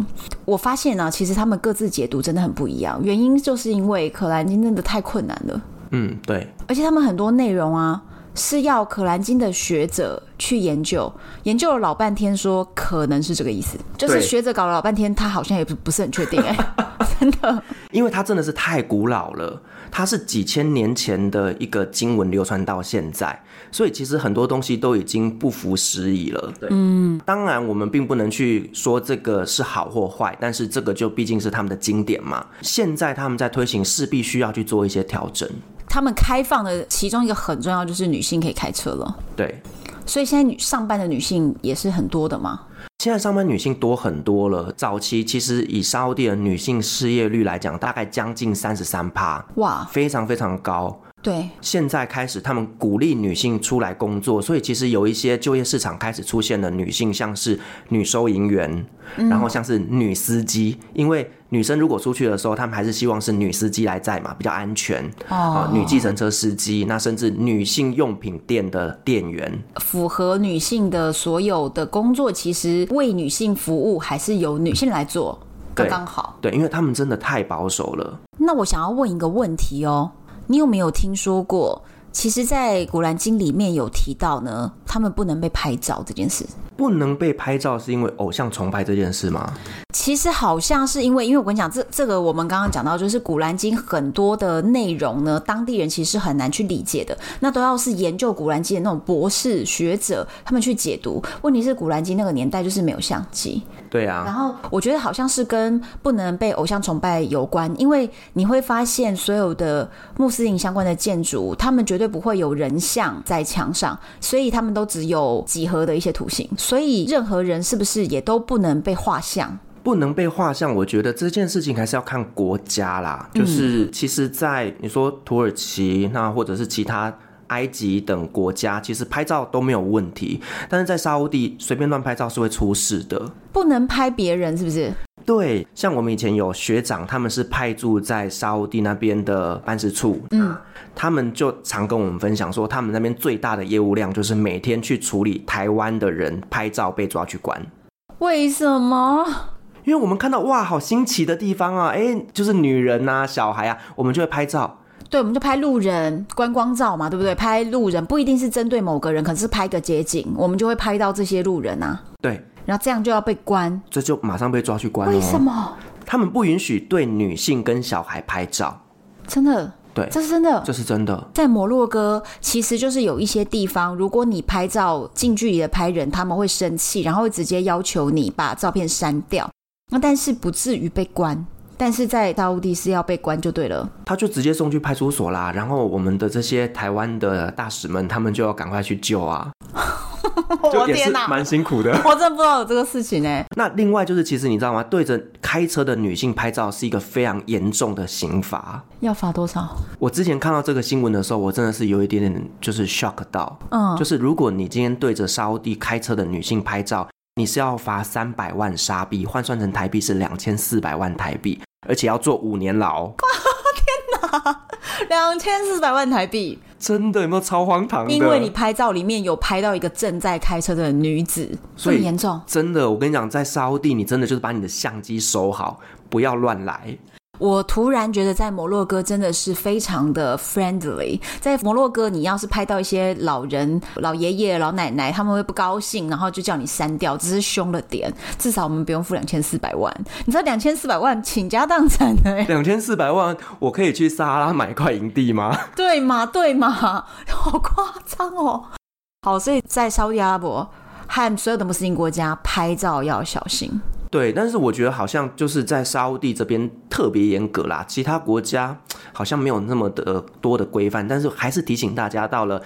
我发现呢、啊，其实他们各自解读真的很不一样，原因就是因为《可兰经》真的太困难了。嗯，对。而且他们很多内容啊。是要《可兰经》的学者去研究，研究了老半天，说可能是这个意思，就是学者搞了老半天，他好像也不不是很确定哎，真的，因为他真的是太古老了，它是几千年前的一个经文流传到现在，所以其实很多东西都已经不符时宜了。对，嗯，当然我们并不能去说这个是好或坏，但是这个就毕竟是他们的经典嘛，现在他们在推行，势必需要去做一些调整。他们开放的其中一个很重要就是女性可以开车了，对，所以现在女上班的女性也是很多的嘛。现在上班女性多很多了。早期其实以沙乌地的女性失业率来讲，大概将近三十三趴，哇，非常非常高。对，现在开始他们鼓励女性出来工作，所以其实有一些就业市场开始出现了女性，像是女收银员，然后像是女司机，嗯，因为女生如果出去的时候，他们还是希望是女司机来载嘛，比较安全。哦，女计程车司机，那甚至女性用品店的店员，符合女性的所有的工作，其实为女性服务还是由女性来做，刚刚好。对，因为他们真的太保守了。那我想要问一个问题哦。你有没有听说过？其实，在《古兰经》里面有提到呢，他们不能被拍照这件事。不能被拍照是因为偶像崇拜这件事吗？其实好像是因为，因为我跟你讲，这这个我们刚刚讲到，就是《古兰经》很多的内容呢，当地人其实是很难去理解的。那都要是研究《古兰经》的那种博士学者，他们去解读。问题是，《古兰经》那个年代就是没有相机。对啊。然后我觉得好像是跟不能被偶像崇拜有关，因为你会发现所有的穆斯林相关的建筑，他们绝对不会有人像在墙上，所以他们都只有几何的一些图形。所以任何人是不是也都不能被画像？不能被画像，我觉得这件事情还是要看国家啦。就是其实，在你说土耳其，那或者是其他埃及等国家，其实拍照都没有问题。但是在沙乌地随便乱拍照是会出事的。不能拍别人，是不是？对，像我们以前有学长，他们是派驻在沙乌地那边的办事处，嗯。他们就常跟我们分享说，他们那边最大的业务量就是每天去处理台湾的人拍照被抓去关。为什么？因为我们看到哇，好新奇的地方啊！哎，就是女人啊、小孩啊，我们就会拍照。对，我们就拍路人观光照嘛，对不对？拍路人不一定是针对某个人，可能是拍个街景，我们就会拍到这些路人啊。对，然后这样就要被关，这就马上被抓去关了。为什么？他们不允许对女性跟小孩拍照。真的。对，这是真的，这是真的。在摩洛哥，其实就是有一些地方，如果你拍照近距离的拍人，他们会生气，然后会直接要求你把照片删掉。那但是不至于被关，但是在沙乌地是要被关就对了。他就直接送去派出所啦，然后我们的这些台湾的大使们，他们就要赶快去救啊。就也是蛮辛苦的，我真的不知道有这个事情呢。那另外就是，其实你知道吗？对着开车的女性拍照是一个非常严重的刑罚。要罚多少？我之前看到这个新闻的时候，我真的是有一点点就是 shock 到。嗯，就是如果你今天对着沙乌地开车的女性拍照，你是要罚三百万沙币，换算成台币是两千四百万台币，而且要坐五年牢。天哪！两千四百万台币，真的有没有超荒唐的？因为你拍照里面有拍到一个正在开车的女子，所以严重。真的，我跟你讲，在沙地，你真的就是把你的相机收好，不要乱来。我突然觉得在摩洛哥真的是非常的 friendly。在摩洛哥，你要是拍到一些老人、老爷爷、老奶奶，他们会不高兴，然后就叫你删掉，只是凶了点。至少我们不用付两千四百万。你知道两千四百万倾家荡产的？两千四百万，我可以去撒哈拉买一块营地吗？对嘛，对嘛，好夸张哦。好，所以在沙乌地阿拉伯和所有的穆斯林国家拍照要小心。对，但是我觉得好像就是在沙地这边特别严格啦，其他国家好像没有那么的多的规范，但是还是提醒大家，到了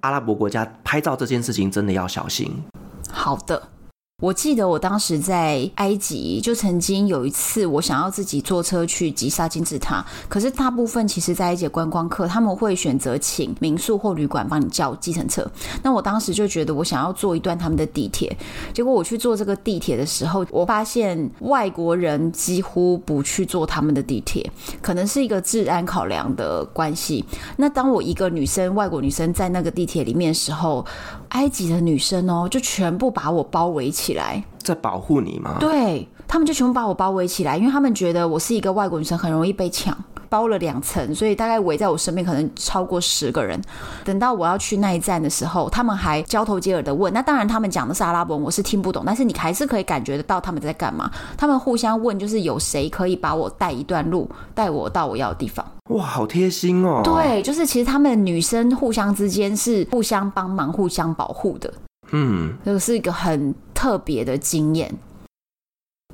阿拉伯国家拍照这件事情真的要小心。好的。我记得我当时在埃及，就曾经有一次，我想要自己坐车去吉萨金字塔，可是大部分其实，在埃及观光客他们会选择请民宿或旅馆帮你叫计程车。那我当时就觉得我想要坐一段他们的地铁，结果我去坐这个地铁的时候，我发现外国人几乎不去坐他们的地铁，可能是一个治安考量的关系。那当我一个女生，外国女生在那个地铁里面的时候，埃及的女生哦，就全部把我包围起来，在保护你吗？对，他们就全部把我包围起来，因为他们觉得我是一个外国女生，很容易被抢。包了两层，所以大概围在我身边可能超过十个人。等到我要去那一站的时候，他们还交头接耳的问。那当然，他们讲的是阿拉伯文，我是听不懂，但是你还是可以感觉得到他们在干嘛。他们互相问，就是有谁可以把我带一段路，带我到我要的地方。哇，好贴心哦！对，就是其实他们女生互相之间是互相帮忙、互相保护的。嗯，这个是一个很特别的经验。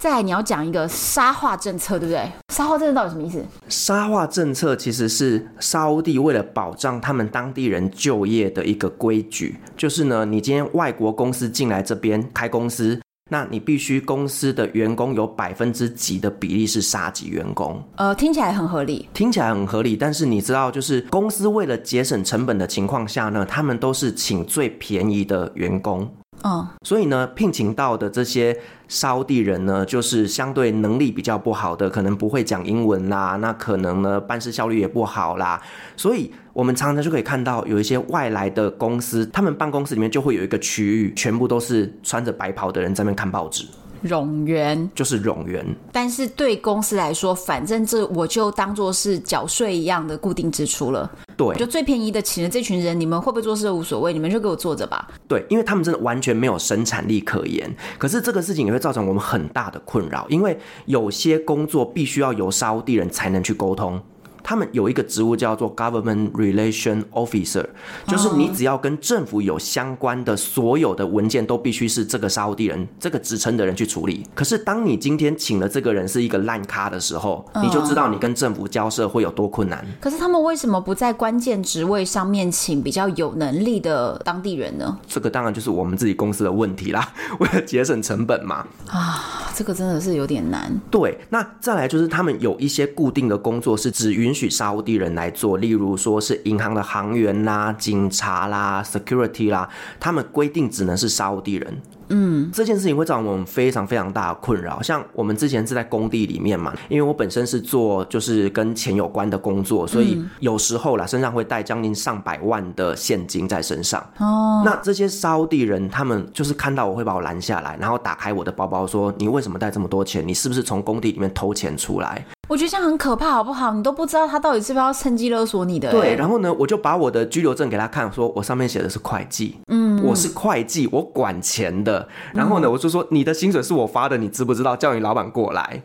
再来，你要讲一个沙化政策，对不对？沙化政策到底什么意思？沙化政策其实是沙乌地为了保障他们当地人就业的一个规矩，就是呢，你今天外国公司进来这边开公司，那你必须公司的员工有百分之几的比例是沙籍员工。呃，听起来很合理，听起来很合理，但是你知道，就是公司为了节省成本的情况下呢，他们都是请最便宜的员工。嗯，所以呢，聘请到的这些沙乌地人呢，就是相对能力比较不好的，可能不会讲英文啦，那可能呢办事效率也不好啦，所以我们常常就可以看到有一些外来的公司，他们办公室里面就会有一个区域，全部都是穿着白袍的人在那边看报纸。冗员。就是冗员，但是对公司来说，反正这我就当做是缴税一样的固定支出了。对，就最便宜的请了这群人，你们会不会做事都无所谓，你们就给我坐着吧。对，因为他们真的完全没有生产力可言。可是这个事情也会造成我们很大的困扰，因为有些工作必须要由沙乌地人才能去沟通。他们有一个职务叫做 Government Relation Officer，就是你只要跟政府有相关的所有的文件，都必须是这个沙乌地人这个职称的人去处理。可是当你今天请了这个人是一个烂咖的时候，你就知道你跟政府交涉会有多困难。可是他们为什么不在关键职位上面请比较有能力的当地人呢？这个当然就是我们自己公司的问题啦，为了节省成本嘛。啊，这个真的是有点难。对，那再来就是他们有一些固定的工作是只允许沙乌地人来做，例如说是银行的行员啦、警察啦、security 啦，他们规定只能是沙乌地人。嗯，这件事情会造成我们非常非常大的困扰。像我们之前是在工地里面嘛，因为我本身是做就是跟钱有关的工作，所以有时候啦，身上会带将近上百万的现金在身上。哦，那这些沙乌地人他们就是看到我会把我拦下来，然后打开我的包包说：“你为什么带这么多钱？你是不是从工地里面偷钱出来？”我觉得这样很可怕，好不好？你都不知道他到底是不是要趁机勒索你的。对，然后呢，我就把我的拘留证给他看，说我上面写的是会计，嗯，我是会计，我管钱的。然后呢，我就说你的薪水是我发的，你知不知道？叫你老板过来。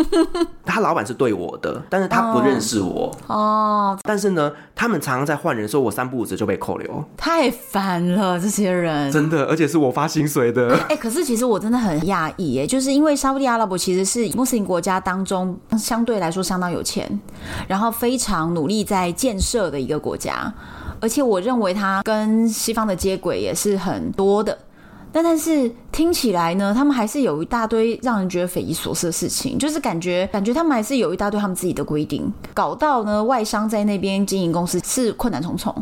他老板是对我的，但是他不认识我哦。但是呢，他们常常在换人的时候，我三不五时就被扣留，太烦了这些人，真的，而且是我发薪水的。哎、欸，可是其实我真的很讶异，哎，就是因为沙乌地阿拉伯其实是穆斯林国家当中相对来说相当有钱，然后非常努力在建设的一个国家，而且我认为它跟西方的接轨也是很多的。但但是听起来呢，他们还是有一大堆让人觉得匪夷所思的事情，就是感觉感觉他们还是有一大堆他们自己的规定，搞到呢外商在那边经营公司是困难重重。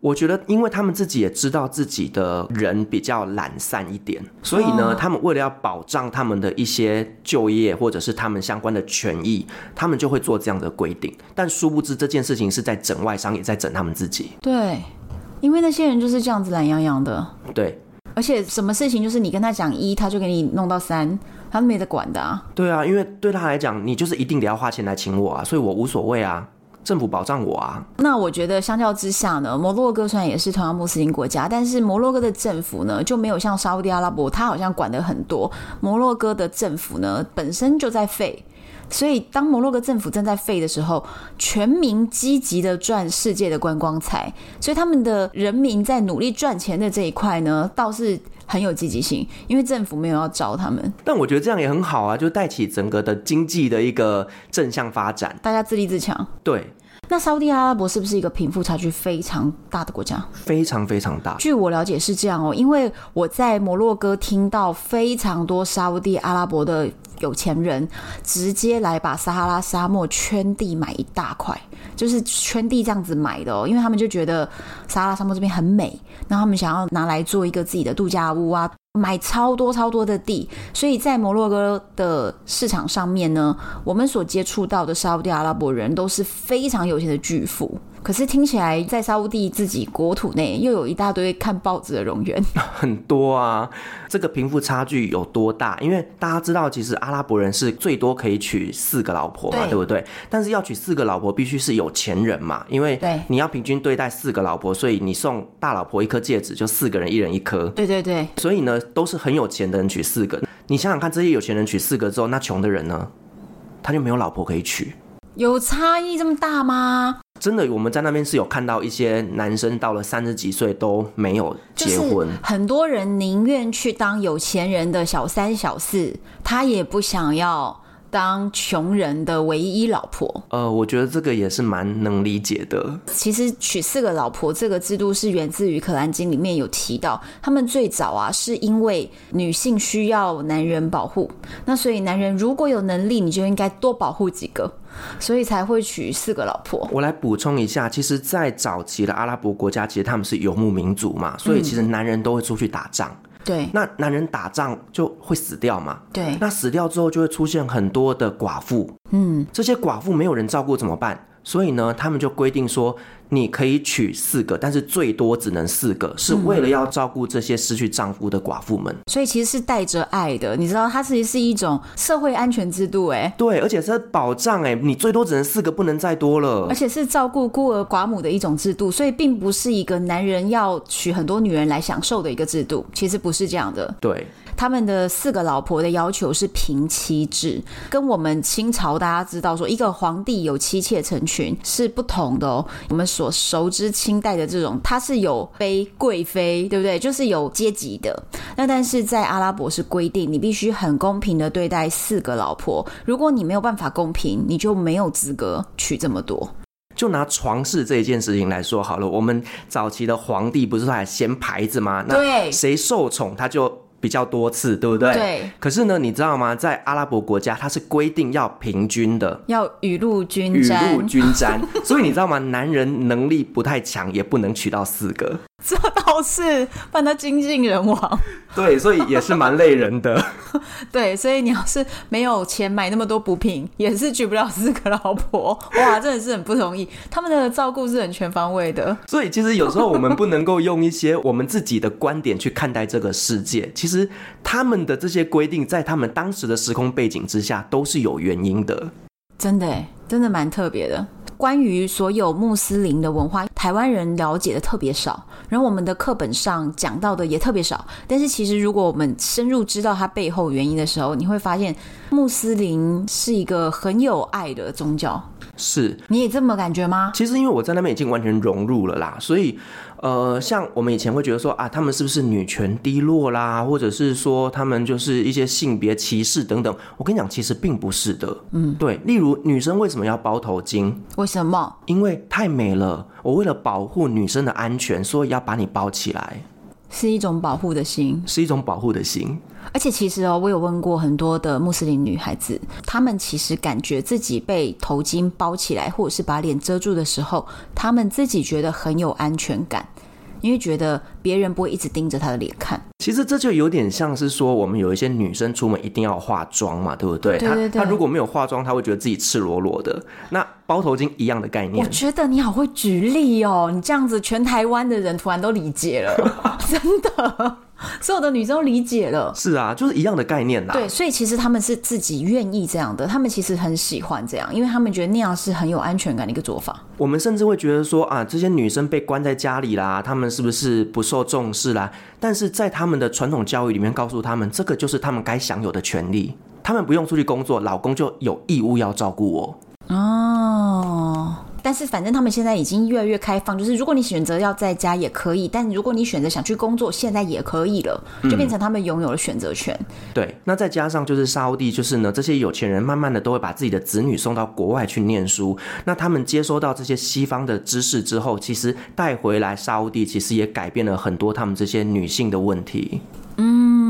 我觉得，因为他们自己也知道自己的人比较懒散一点，所以呢，他们为了要保障他们的一些就业或者是他们相关的权益，他们就会做这样的规定。但殊不知这件事情是在整外商，也在整他们自己。对，因为那些人就是这样子懒洋洋的。对。而且什么事情就是你跟他讲一，他就给你弄到三，他都没得管的啊。对啊，因为对他来讲，你就是一定得要花钱来请我啊，所以我无所谓啊，政府保障我啊。那我觉得相较之下呢，摩洛哥虽然也是同样穆斯林国家，但是摩洛哥的政府呢就没有像沙乌地阿拉伯，他好像管的很多。摩洛哥的政府呢本身就在废。所以，当摩洛哥政府正在废的时候，全民积极的赚世界的观光财，所以他们的人民在努力赚钱的这一块呢，倒是很有积极性，因为政府没有要招他们。但我觉得这样也很好啊，就带起整个的经济的一个正向发展，大家自立自强。对。那沙乌地阿拉伯是不是一个贫富差距非常大的国家？非常非常大。据我了解是这样哦，因为我在摩洛哥听到非常多沙乌地阿拉伯的有钱人直接来把撒哈拉沙漠圈地买一大块，就是圈地这样子买的哦，因为他们就觉得撒哈拉沙漠这边很美，那他们想要拿来做一个自己的度假屋啊。买超多超多的地，所以在摩洛哥的市场上面呢，我们所接触到的沙乌地阿拉伯人都是非常有钱的巨富。可是听起来，在沙乌地自己国土内，又有一大堆看报纸的冗员，很多啊。这个贫富差距有多大？因为大家知道，其实阿拉伯人是最多可以娶四个老婆嘛，对，对不对？但是要娶四个老婆，必须是有钱人嘛，因为你要平均对待四个老婆，所以你送大老婆一颗戒指，就四个人一人一颗。对对对。所以呢，都是很有钱的人娶四个。你想想看，这些有钱人娶四个之后，那穷的人呢，他就没有老婆可以娶。有差异这么大吗？真的，我们在那边是有看到一些男生到了三十几岁都没有结婚，就是、很多人宁愿去当有钱人的小三小四，他也不想要当穷人的唯一老婆。呃，我觉得这个也是蛮能理解的。其实娶四个老婆这个制度是源自于《可兰经》里面有提到，他们最早啊是因为女性需要男人保护，那所以男人如果有能力，你就应该多保护几个。所以才会娶四个老婆。我来补充一下，其实，在早期的阿拉伯国家，其实他们是游牧民族嘛，所以其实男人都会出去打仗。嗯、对，那男人打仗就会死掉嘛。对，那死掉之后就会出现很多的寡妇。嗯，这些寡妇没有人照顾怎么办？所以呢，他们就规定说。你可以娶四个，但是最多只能四个，是为了要照顾这些失去丈夫的寡妇们。所以其实是带着爱的，你知道，它其实是一种社会安全制度，哎，对，而且是保障，哎，你最多只能四个，不能再多了。而且是照顾孤儿寡母的一种制度，所以并不是一个男人要娶很多女人来享受的一个制度，其实不是这样的。对。他们的四个老婆的要求是平妻制，跟我们清朝大家知道说一个皇帝有妻妾成群是不同的哦。我们所熟知清代的这种，它是有妃贵妃，对不对？就是有阶级的。那但是在阿拉伯是规定，你必须很公平的对待四个老婆。如果你没有办法公平，你就没有资格娶这么多。就拿床事这一件事情来说好了，我们早期的皇帝不是还掀牌子吗？那谁受宠他就。比较多次，对不对？对。可是呢，你知道吗？在阿拉伯国家，它是规定要平均的，要雨露均沾雨露均沾。所以你知道吗？男人能力不太强，也不能娶到四个。这倒是，不然他精尽人亡。对，所以也是蛮累人的。对，所以你要是没有钱买那么多补品，也是娶不了四个老婆。哇，真的是很不容易。他们的照顾是很全方位的。所以其实有时候我们不能够用一些我们自己的观点去看待这个世界。其实他们的这些规定，在他们当时的时空背景之下，都是有原因的。真的，真的蛮特别的。关于所有穆斯林的文化，台湾人了解的特别少，然后我们的课本上讲到的也特别少。但是其实，如果我们深入知道它背后原因的时候，你会发现穆斯林是一个很有爱的宗教。是，你也这么感觉吗？其实，因为我在那边已经完全融入了啦，所以。呃，像我们以前会觉得说啊，他们是不是女权低落啦，或者是说他们就是一些性别歧视等等？我跟你讲，其实并不是的。嗯，对。例如，女生为什么要包头巾？为什么？因为太美了。我为了保护女生的安全，所以要把你包起来。是一种保护的心，是一种保护的心。而且其实哦，我有问过很多的穆斯林女孩子，她们其实感觉自己被头巾包起来，或者是把脸遮住的时候，她们自己觉得很有安全感。因为觉得别人不会一直盯着他的脸看，其实这就有点像是说，我们有一些女生出门一定要化妆嘛，对不对？对对对。她如果没有化妆，她会觉得自己赤裸裸的。那包头巾一样的概念。我觉得你好会举例哦，你这样子，全台湾的人突然都理解了，真的。所有的女生都理解了，是啊，就是一样的概念啦。对，所以其实他们是自己愿意这样的，他们其实很喜欢这样，因为他们觉得那样是很有安全感的一个做法。我们甚至会觉得说啊，这些女生被关在家里啦，她们是不是不受重视啦？但是在他们的传统教育里面，告诉他们这个就是他们该享有的权利，他们不用出去工作，老公就有义务要照顾我。哦。但是反正他们现在已经越来越开放，就是如果你选择要在家也可以，但如果你选择想去工作，现在也可以了，就变成他们拥有了选择权。嗯。对，那再加上就是沙乌地，就是呢，这些有钱人慢慢的都会把自己的子女送到国外去念书，那他们接收到这些西方的知识之后，其实带回来沙乌地，其实也改变了很多他们这些女性的问题。嗯，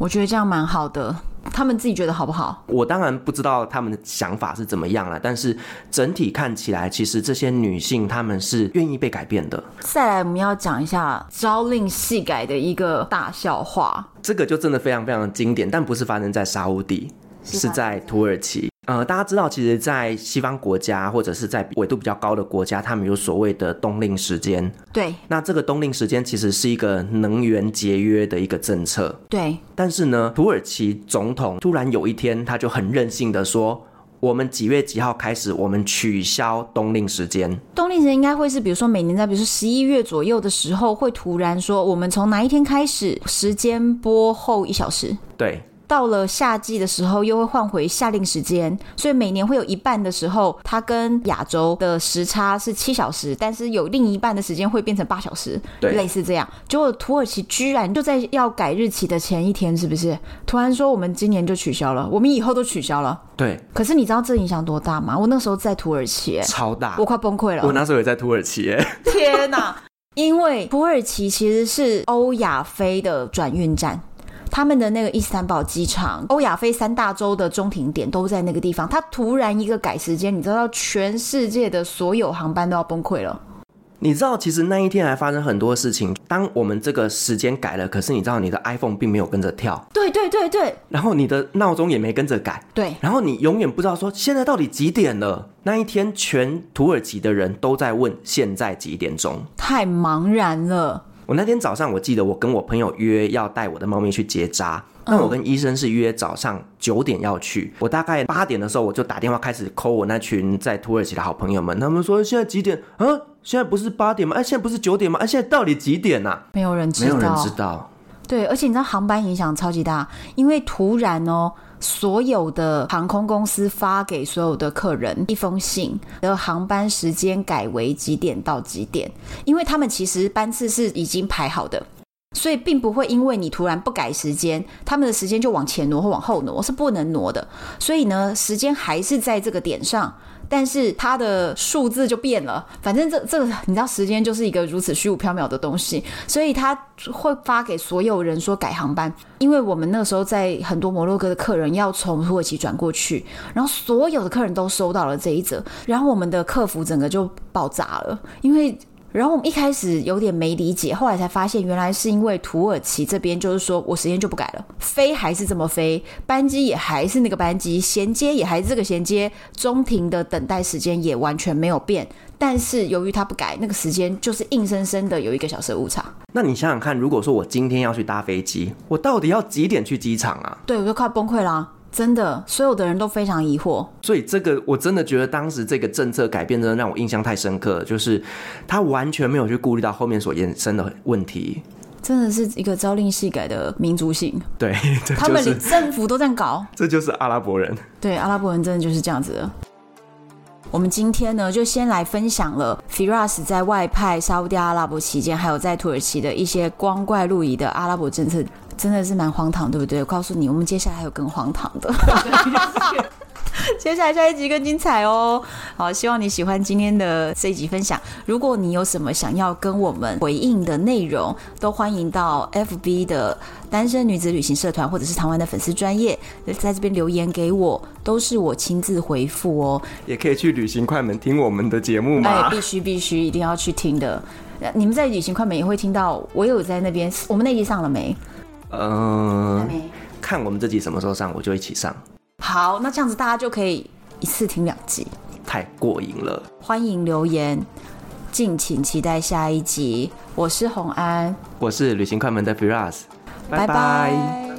我觉得这样蛮好的。他们自己觉得好不好？我当然不知道他们的想法是怎么样了，但是整体看起来，其实这些女性她们是愿意被改变的。再来，我们要讲一下朝令夕改的一个大笑话，这个就真的非常非常的经典，但不是发生在沙乌地，是在土耳其。呃，大家知道，其实，在西方国家或者是在纬度比较高的国家，他们有所谓的冬令时间。对。那这个冬令时间其实是一个能源节约的一个政策。对。但是呢，土耳其总统突然有一天，他就很任性的说：“我们几月几号开始，我们取消冬令时间。”冬令时间应该会是，比如说每年在比如说十一月左右的时候，会突然说，我们从哪一天开始，时间拨后一小时。对。到了夏季的时候，又会换回夏令时间，所以每年会有一半的时候，它跟亚洲的时差是七小时，但是有另一半的时间会变成八小时，对，类似这样。结果土耳其居然就在要改日期的前一天，是不是突然说我们今年就取消了，我们以后都取消了？对。可是你知道这影响多大吗？我那时候在土耳其，超大，我快崩溃了。我那时候也在土耳其，哎，天哪！因为土耳其其实是欧亚非的转运站。他们的那个伊斯坦堡机场，欧亚非三大洲的中停点都在那个地方。他突然一个改时间，你知道，全世界的所有航班都要崩溃了。你知道，其实那一天还发生很多事情。当我们这个时间改了，可是你知道，你的 iPhone 并没有跟着跳。对对对对。然后你的闹钟也没跟着改。对。然后你永远不知道说现在到底几点了。那一天，全土耳其的人都在问现在几点钟，太茫然了。我那天早上，我记得我跟我朋友约要带我的猫咪去结扎，那我跟医生是约早上九点要去。我大概八点的时候，我就打电话开始 call 我那群在土耳其的好朋友们，他们说现在几点？啊，现在不是八点吗？哎，现在不是九点吗？哎，现在到底几点啊？没有人知道，没有人知道。对，而且你知道航班影响超级大，因为突然哦。所有的航空公司发给所有的客人一封信，的航班时间改为几点到几点，因为他们其实班次是已经排好的，所以并不会因为你突然不改时间，他们的时间就往前挪或往后挪，是不能挪的。所以呢，时间还是在这个点上。但是它的数字就变了，反正这这个你知道，时间就是一个如此虚无缥缈的东西，所以他会发给所有人说改航班，因为我们那时候在很多摩洛哥的客人要从土耳其转过去，然后所有的客人都收到了这一则，然后我们的客服整个就爆炸了，因为。然后我们一开始有点没理解，后来才发现原来是因为土耳其这边就是说我时间就不改了，飞还是这么飞，班机也还是那个班机，衔接也还是这个衔接，中庭的等待时间也完全没有变。但是由于他不改，那个时间就是硬生生的有一个小时误差。那你想想看，如果说我今天要去搭飞机，我到底要几点去机场啊？对，我就快崩溃了。真的，所有的人都非常疑惑。所以这个我真的觉得当时这个政策改变真的让我印象太深刻，就是他完全没有去顾虑到后面所衍生的问题。真的是一个朝令夕改的民族性。对，他们连政府都在搞。这就是阿拉伯人。对，阿拉伯人真的就是这样子的。我们今天呢，就先来分享了 Firas 在外派沙乌地阿拉伯期间，还有在土耳其的一些光怪陆离的阿拉伯政策，真的是蛮荒唐，对不对？我告诉你，我们接下来还有更荒唐的。接下来下一集更精彩哦！好，希望你喜欢今天的这一集分享。如果你有什么想要跟我们回应的内容，都欢迎到 FB 的单身女子旅行社团，或者是台湾的粉丝专业，在这边留言给我，都是我亲自回复哦。也可以去旅行快门听我们的节目吗？哎，必须必须，一定要去听的。你们在旅行快门也会听到，我有在那边。我们那集上了没？嗯、呃，看我们这集什么时候上，我就一起上。好，那这样子大家就可以一次听两集，太过瘾了。欢迎留言，敬请期待下一集。我是洪安，我是旅行快门的 Firas，拜拜。